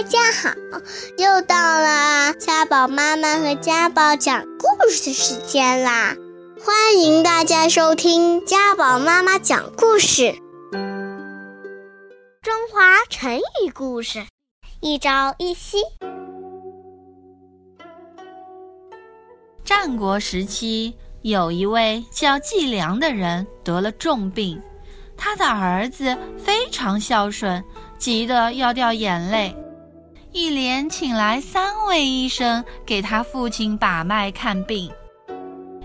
大家好，又到了家宝妈妈和家宝讲故事的时间啦！欢迎大家收听家宝妈妈讲故事。中华成语故事：一朝一夕。战国时期，有一位叫季良的人得了重病，他的儿子非常孝顺，急得要掉眼泪。一连请来三位医生给他父亲把脉看病。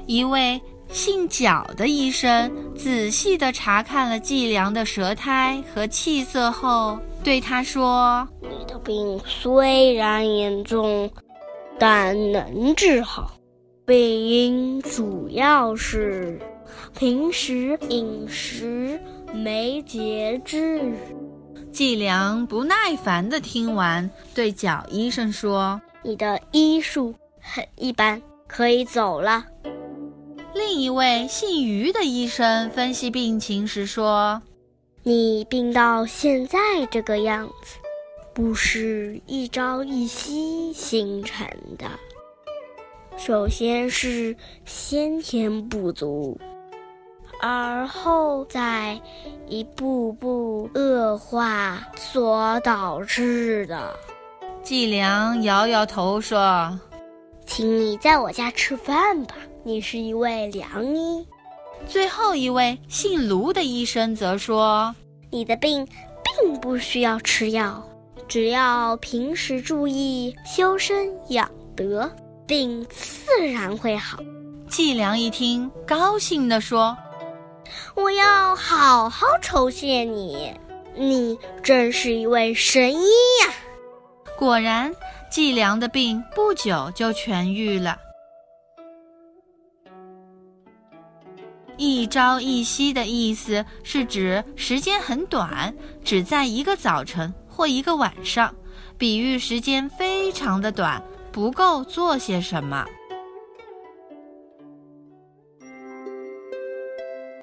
一位姓角的医生仔细地查看了季良的舌苔和气色后，对他说：“你的病虽然严重，但能治好。病因主要是平时饮食没节制。”季良不耐烦地听完，对脚医生说：“你的医术很一般，可以走了。”另一位姓于的医生分析病情时说：“你病到现在这个样子，不是一朝一夕形成的，首先是先天不足。”而后再一步步恶化所导致的。季良摇摇头说：“请你在我家吃饭吧，你是一位良医。”最后一位姓卢的医生则说：“你的病并不需要吃药，只要平时注意修身养德，病自然会好。”季良一听，高兴地说。我要好好酬谢你，你真是一位神医呀！果然，季良的病不久就痊愈了。一朝一夕的意思是指时间很短，只在一个早晨或一个晚上，比喻时间非常的短，不够做些什么。